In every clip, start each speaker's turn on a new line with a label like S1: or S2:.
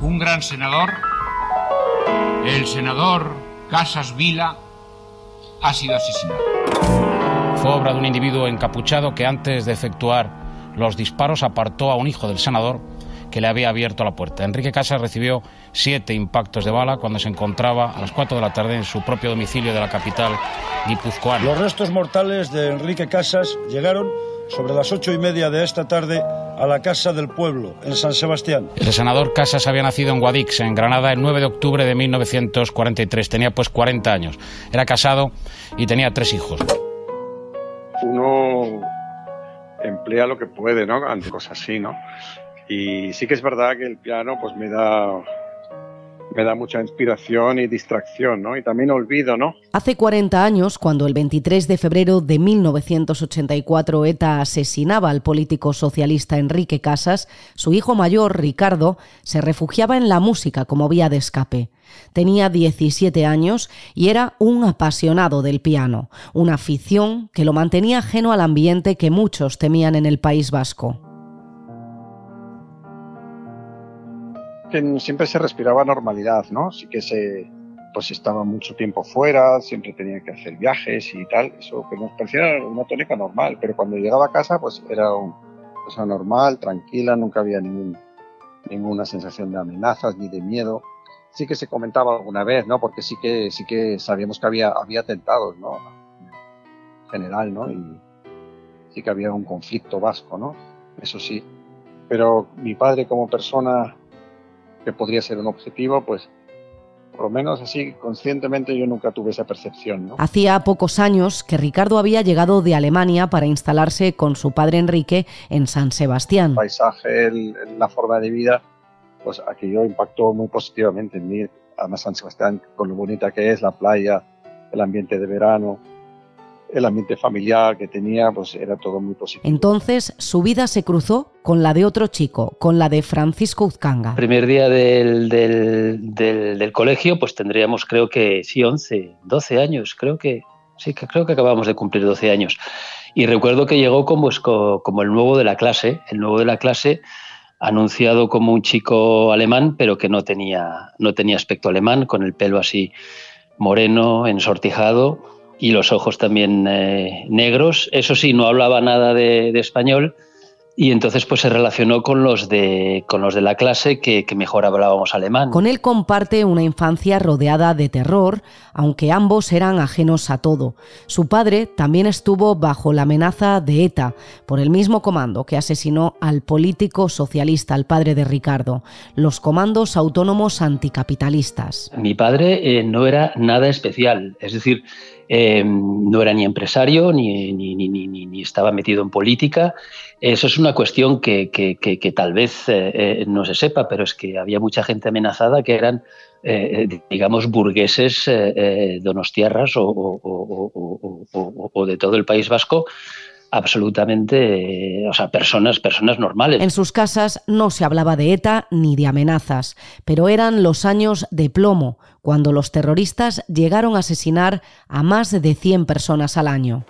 S1: un gran senador, el senador Casas Vila, ha sido asesinado.
S2: Fue obra de un individuo encapuchado que antes de efectuar los disparos apartó a un hijo del senador que le había abierto la puerta. Enrique Casas recibió siete impactos de bala cuando se encontraba a las cuatro de la tarde en su propio domicilio de la capital guipuzcoana.
S3: Los restos mortales de Enrique Casas llegaron sobre las ocho y media de esta tarde a la Casa del Pueblo, en San Sebastián.
S2: El senador Casas había nacido en Guadix, en Granada, el 9 de octubre de 1943. Tenía pues 40 años. Era casado y tenía tres hijos.
S4: Uno emplea lo que puede, ¿no? Ante cosas así, ¿no? Y sí que es verdad que el piano pues me da me da mucha inspiración y distracción, ¿no? Y también olvido, ¿no?
S5: Hace 40 años, cuando el 23 de febrero de 1984 ETA asesinaba al político socialista Enrique Casas, su hijo mayor, Ricardo, se refugiaba en la música como vía de escape. Tenía 17 años y era un apasionado del piano, una afición que lo mantenía ajeno al ambiente que muchos temían en el País Vasco.
S4: Que siempre se respiraba normalidad, ¿no? Sí que se, pues estaba mucho tiempo fuera, siempre tenía que hacer viajes y tal, eso que nos parecía una tónica normal, pero cuando llegaba a casa pues era una cosa normal, tranquila, nunca había ningún, ninguna sensación de amenazas ni de miedo. Sí que se comentaba alguna vez, ¿no? Porque sí que, sí que sabíamos que había, había atentados, ¿no? En general, ¿no? Y sí que había un conflicto vasco, ¿no? Eso sí. Pero mi padre como persona que podría ser un objetivo, pues por lo menos así conscientemente yo nunca tuve esa percepción.
S5: Hacía pocos años que Ricardo había llegado de Alemania para instalarse con su padre Enrique en San Sebastián.
S4: El paisaje, la forma de vida, pues aquello impactó muy positivamente en mí. Además San Sebastián, con lo bonita que es, la playa, el ambiente de verano, el ambiente familiar que tenía, pues era todo muy positivo.
S5: Entonces su vida se cruzó con la de otro chico, con la de Francisco Uzcanga.
S6: primer día del, del, colegio, pues tendríamos creo que sí, 11, 12 años, creo que sí, que creo que acabamos de cumplir 12 años. Y recuerdo que llegó como, como el nuevo de la clase, el nuevo de la clase anunciado como un chico alemán, pero que no tenía, no tenía aspecto alemán, con el pelo así moreno, ensortijado y los ojos también eh, negros. Eso sí, no hablaba nada de, español y entonces pues se relacionó con los de, con los de la clase que, que, mejor hablábamos alemán.
S5: Con él comparte una infancia rodeada de terror, aunque ambos eran ajenos a todo. Su padre también estuvo bajo la amenaza de ETA por el mismo comando que asesinó al político socialista, al padre de Ricardo, los comandos autónomos anticapitalistas.
S6: Mi padre eh, no era nada especial, es decir, eh, no era ni empresario ni, ni, estaba metido en política. Eso es una cuestión que, que, que, tal vez eh, eh, no se sepa, pero es que había mucha gente amenazada que eran, digamos, burgueses donostiarras o, o, o, o de todo el País Vasco absolutamente, o sea, personas, personas normales.
S5: En sus casas no se hablaba de ETA ni de amenazas, pero eran los años de plomo, cuando los terroristas llegaron a asesinar a más de 100 personas al año.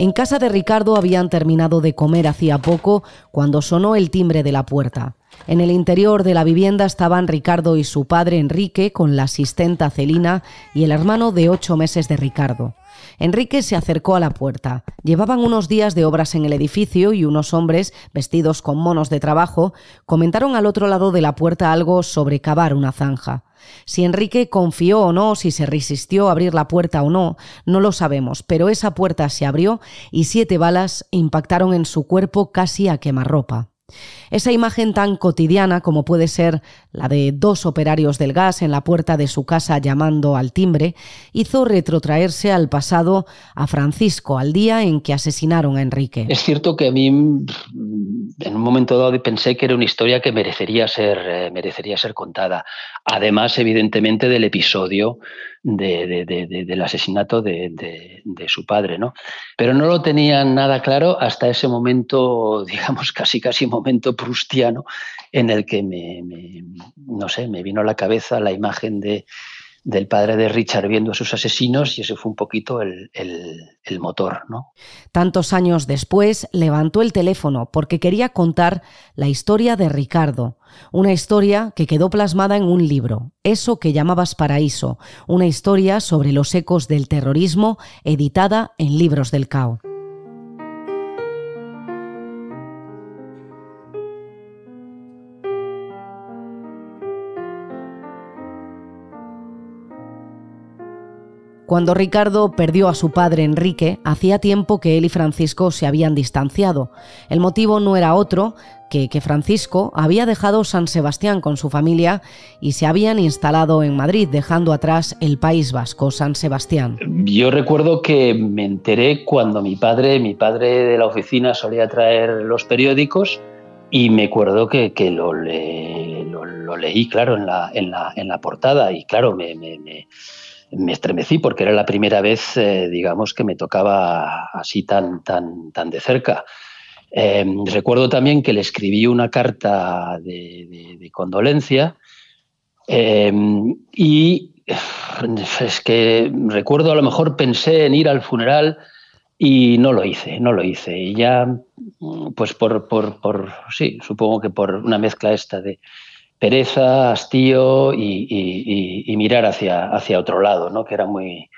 S5: En casa de Ricardo habían terminado de comer hacía poco cuando sonó el timbre de la puerta. En el interior de la vivienda estaban Ricardo y su padre Enrique con la asistenta Celina y el hermano de ocho meses de Ricardo. Enrique se acercó a la puerta. Llevaban unos días de obras en el edificio y unos hombres, vestidos con monos de trabajo, comentaron al otro lado de la puerta algo sobre cavar una zanja. Si Enrique confió o no, si se resistió a abrir la puerta o no, no lo sabemos, pero esa puerta se abrió y siete balas impactaron en su cuerpo casi a quemarropa. Esa imagen tan cotidiana como puede ser la de dos operarios del gas en la puerta de su casa llamando al timbre, hizo retrotraerse al pasado a Francisco, al día en que asesinaron a Enrique.
S6: Es cierto que a mí en un momento dado pensé que era una historia que merecería ser, eh, merecería ser contada. Además, evidentemente, del episodio del asesinato de, su padre, ¿no? Pero no lo tenían nada claro hasta ese momento, digamos, casi casi momento prustiano, en el que me, no sé, me vino a la cabeza la imagen de, del padre de Richard viendo a sus asesinos y ese fue un poquito el, el, motor. ¿no?
S5: Tantos años después levantó el teléfono porque quería contar la historia de Ricardo, una historia que quedó plasmada en un libro, Eso que llamabas Paraíso, una historia sobre los ecos del terrorismo editada en Libros del Cao. Cuando Ricardo perdió a su padre Enrique, hacía tiempo que él y Francisco se habían distanciado. El motivo no era otro que que Francisco había dejado San Sebastián con su familia y se habían instalado en Madrid, dejando atrás el País Vasco, San Sebastián.
S6: Yo recuerdo que me enteré cuando mi padre, mi padre de la oficina solía traer los periódicos y me acuerdo que, lo, lo, leí, claro, en la, en la, en la portada y claro, me estremecí porque era la primera vez, eh, digamos, que me tocaba así tan, tan, tan de cerca. Eh, recuerdo también que le escribí una carta de, condolencia eh, y es que recuerdo a lo mejor pensé en ir al funeral y no lo hice, no lo hice. Y ya, pues por, por, por sí, supongo que por una mezcla esta de, pereza, hastío y, mirar hacia, hacia otro lado, ¿no? que era muy,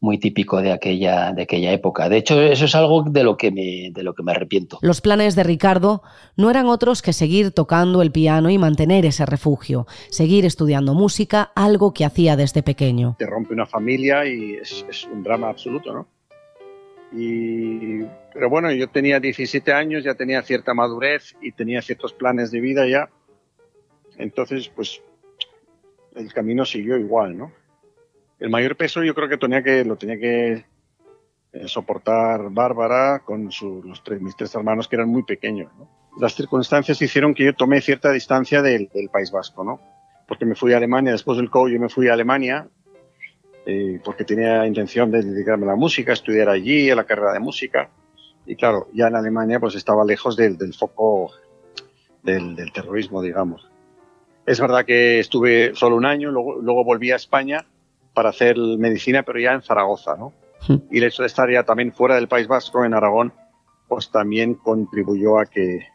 S6: muy típico de aquella, de aquella época. De hecho, eso es algo de lo, que me, de lo que me arrepiento.
S5: Los planes de Ricardo no eran otros que seguir tocando el piano y mantener ese refugio, seguir estudiando música, algo que hacía desde pequeño.
S4: Te rompe una familia y es, un drama absoluto, ¿no? Y, pero bueno, yo tenía 17 años, ya tenía cierta madurez y tenía ciertos planes de vida ya entonces, pues el camino siguió igual, ¿no? El mayor peso yo creo que tenía que lo tenía que eh, soportar Bárbara con los tres, mis tres hermanos que eran muy pequeños. ¿no? Las circunstancias hicieron que yo tomé cierta distancia del, País Vasco, ¿no? Porque me fui a Alemania, después del COU yo me fui a Alemania eh, porque tenía intención de dedicarme a la música, estudiar allí, a la carrera de música. Y claro, ya en Alemania pues estaba lejos del, foco del terrorismo, digamos. Es verdad que estuve solo un año, luego, volví a España para hacer medicina, pero ya en Zaragoza, ¿no? Y el hecho de estar ya también fuera del País Vasco, en Aragón, pues también contribuyó a que,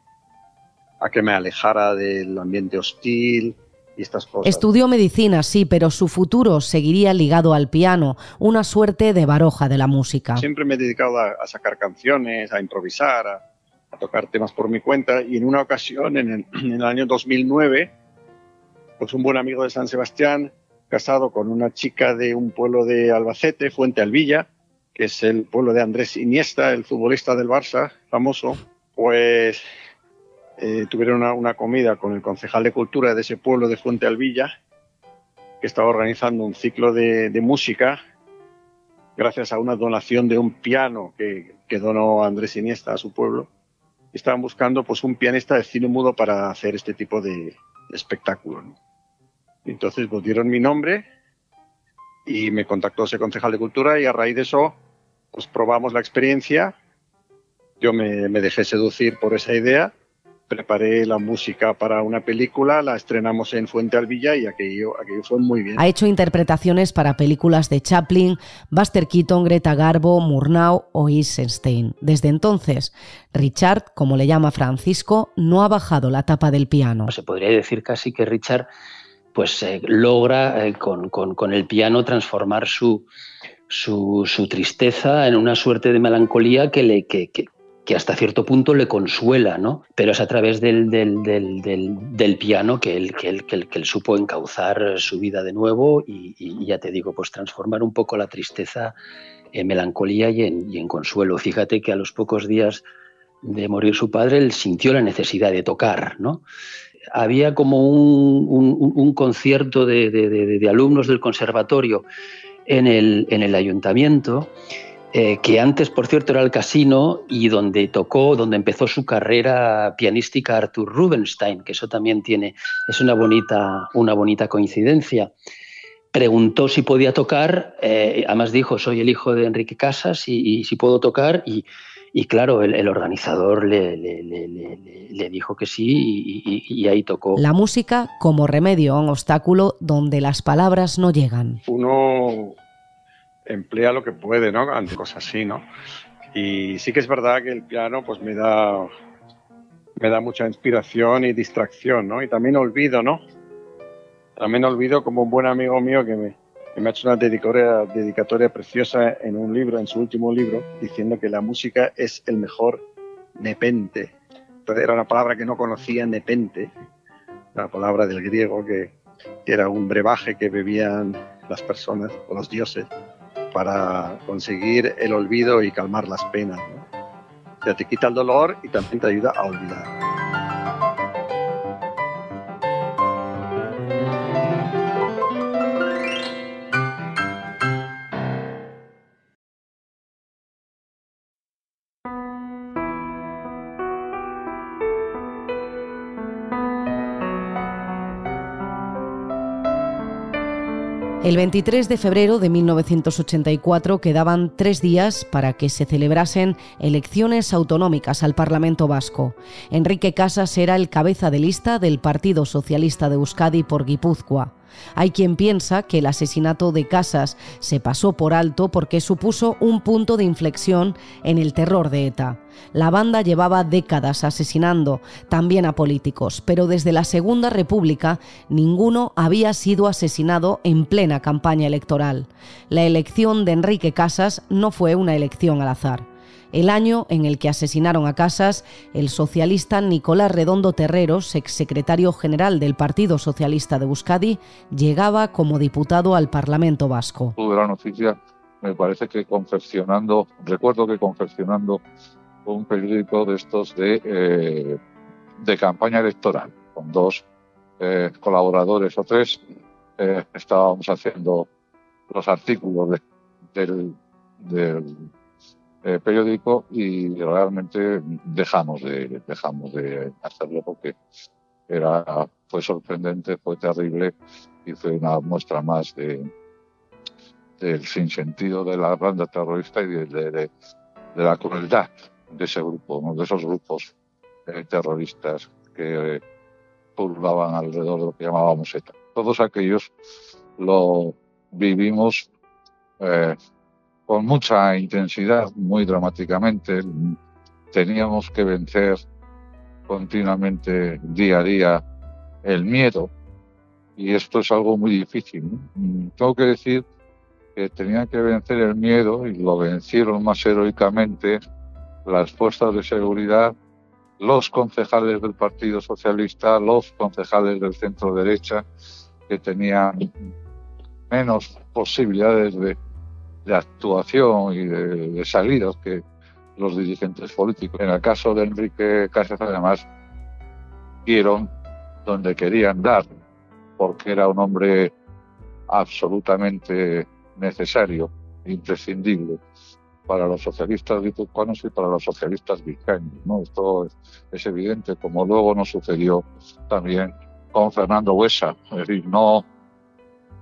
S4: a que me alejara del ambiente hostil y estas cosas.
S5: Estudió medicina, sí, pero su futuro seguiría ligado al piano, una suerte de baroja de la música.
S4: Siempre me he dedicado a, sacar canciones, a improvisar, a, tocar temas por mi cuenta y en una ocasión, en el, en el año 2009, pues un buen amigo de San Sebastián, casado con una chica de un pueblo de Albacete, Fuente Alvilla, que es el pueblo de Andrés Iniesta, el futbolista del Barça, famoso, pues eh, tuvieron una, comida con el concejal de cultura de ese pueblo de Fuente Alvilla, que estaba organizando un ciclo de, música gracias a una donación de un piano que, que, donó Andrés Iniesta a su pueblo. Estaban buscando pues un pianista de cine mudo para hacer este tipo de, espectáculo. Entonces pues dieron mi nombre y me contactó ese concejal de cultura y a raíz de eso pues probamos la experiencia. Yo me, dejé seducir por esa idea, preparé la música para una película, la estrenamos en Fuente Alvilla y aquello, aquello fue muy bien.
S5: Ha hecho interpretaciones para películas de Chaplin, Buster Keaton, Greta Garbo, Murnau o Eisenstein. Desde entonces, Richard, como le llama Francisco, no ha bajado la tapa del piano.
S6: Se podría decir casi que Richard pues eh, logra eh, con, el piano transformar su, tristeza en una suerte de melancolía que, hasta cierto punto le consuela, ¿no? Pero es a través del, del, piano que él, que, él, que, él, supo encauzar su vida de nuevo y, ya te digo, pues transformar un poco la tristeza en melancolía y en, y en consuelo. Fíjate que a los pocos días de morir su padre, él sintió la necesidad de tocar, ¿no? Había como un, concierto de, alumnos del conservatorio en el, en el ayuntamiento, eh, que antes, por cierto, era el casino y donde tocó, donde empezó su carrera pianística Arthur Rubinstein, que eso también tiene, es una bonita, una bonita coincidencia. preguntó si podía tocar, eh, además dijo, soy el hijo de Enrique Casas y, si puedo tocar, y, claro, el, organizador le, le, dijo que sí y, ahí tocó.
S5: La música como remedio a un obstáculo donde las palabras no llegan.
S4: Uno emplea lo que puede, ¿no? Ante cosas así, ¿no? Y sí que es verdad que el piano pues me da, me da mucha inspiración y distracción, ¿no? Y también olvido, ¿no? También olvido como un buen amigo mío que me, me ha hecho una dedicatoria, dedicatoria preciosa en un libro, en su último libro, diciendo que la música es el mejor nepente. Entonces era una palabra que no conocía, nepente, la palabra del griego que, era un brebaje que bebían las personas o los dioses para conseguir el olvido y calmar las penas. ¿no? te quita el dolor y también te ayuda a olvidar.
S5: El 23 de febrero de 1984 quedaban tres días para que se celebrasen elecciones autonómicas al Parlamento Vasco. Enrique Casas era el cabeza de lista del Partido Socialista de Euskadi por Guipúzcoa. Hay quien piensa que el asesinato de Casas se pasó por alto porque supuso un punto de inflexión en el terror de ETA. La banda llevaba décadas asesinando también a políticos, pero desde la Segunda República ninguno había sido asesinado en plena campaña electoral. La elección de Enrique Casas no fue una elección al azar el año en el que asesinaron a Casas el socialista Nicolás Redondo Terreros, exsecretario general del Partido Socialista de Euskadi, llegaba como diputado al Parlamento Vasco.
S7: Tuve la noticia, me parece que confeccionando, recuerdo que confeccionando un periódico de estos de, eh, de campaña electoral, con dos eh, colaboradores o tres, eh, estábamos haciendo los artículos del eh, periódico y realmente dejamos de dejamos de hacerlo porque era fue sorprendente fue terrible y fue una muestra más de del sinsentido de la banda terrorista y de, la crueldad de ese grupo de esos grupos eh, terroristas que eh, alrededor de lo que llamábamos ETA. Todos aquellos lo vivimos eh, con mucha intensidad, muy dramáticamente. Teníamos que vencer continuamente, día a día, el miedo. Y esto es algo muy difícil. Tengo que decir que tenían que vencer el miedo y lo vencieron más heroicamente las fuerzas de seguridad, los concejales del Partido Socialista, los concejales del centro derecha, que tenían menos posibilidades de de actuación y de, salidas que los dirigentes políticos. En el caso de Enrique Casas, además, dieron donde querían dar, porque era un hombre absolutamente necesario, imprescindible para los socialistas guipuzcoanos y para los socialistas vizcaínos. ¿no? Esto es, evidente, como luego nos sucedió también con Fernando Huesa. Es decir, no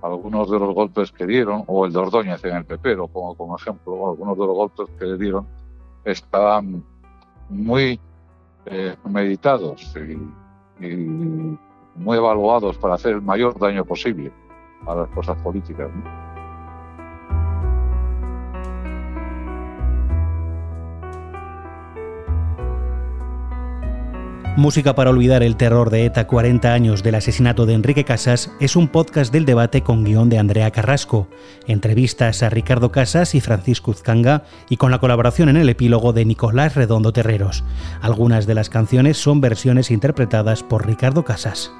S7: algunos de los golpes que dieron, o el de Ordóñez en el PP, lo pongo como ejemplo, algunos de los golpes que le dieron estaban muy eh, meditados y, y, muy evaluados para hacer el mayor daño posible a las cosas políticas.
S8: Música para olvidar el terror de ETA 40 años del asesinato de Enrique Casas es un podcast del debate con guion de Andrea Carrasco, entrevistas a Ricardo Casas y Francisco Uzcanga y con la colaboración en el epílogo de Nicolás Redondo Terreros. Algunas de las canciones son versiones interpretadas por Ricardo Casas.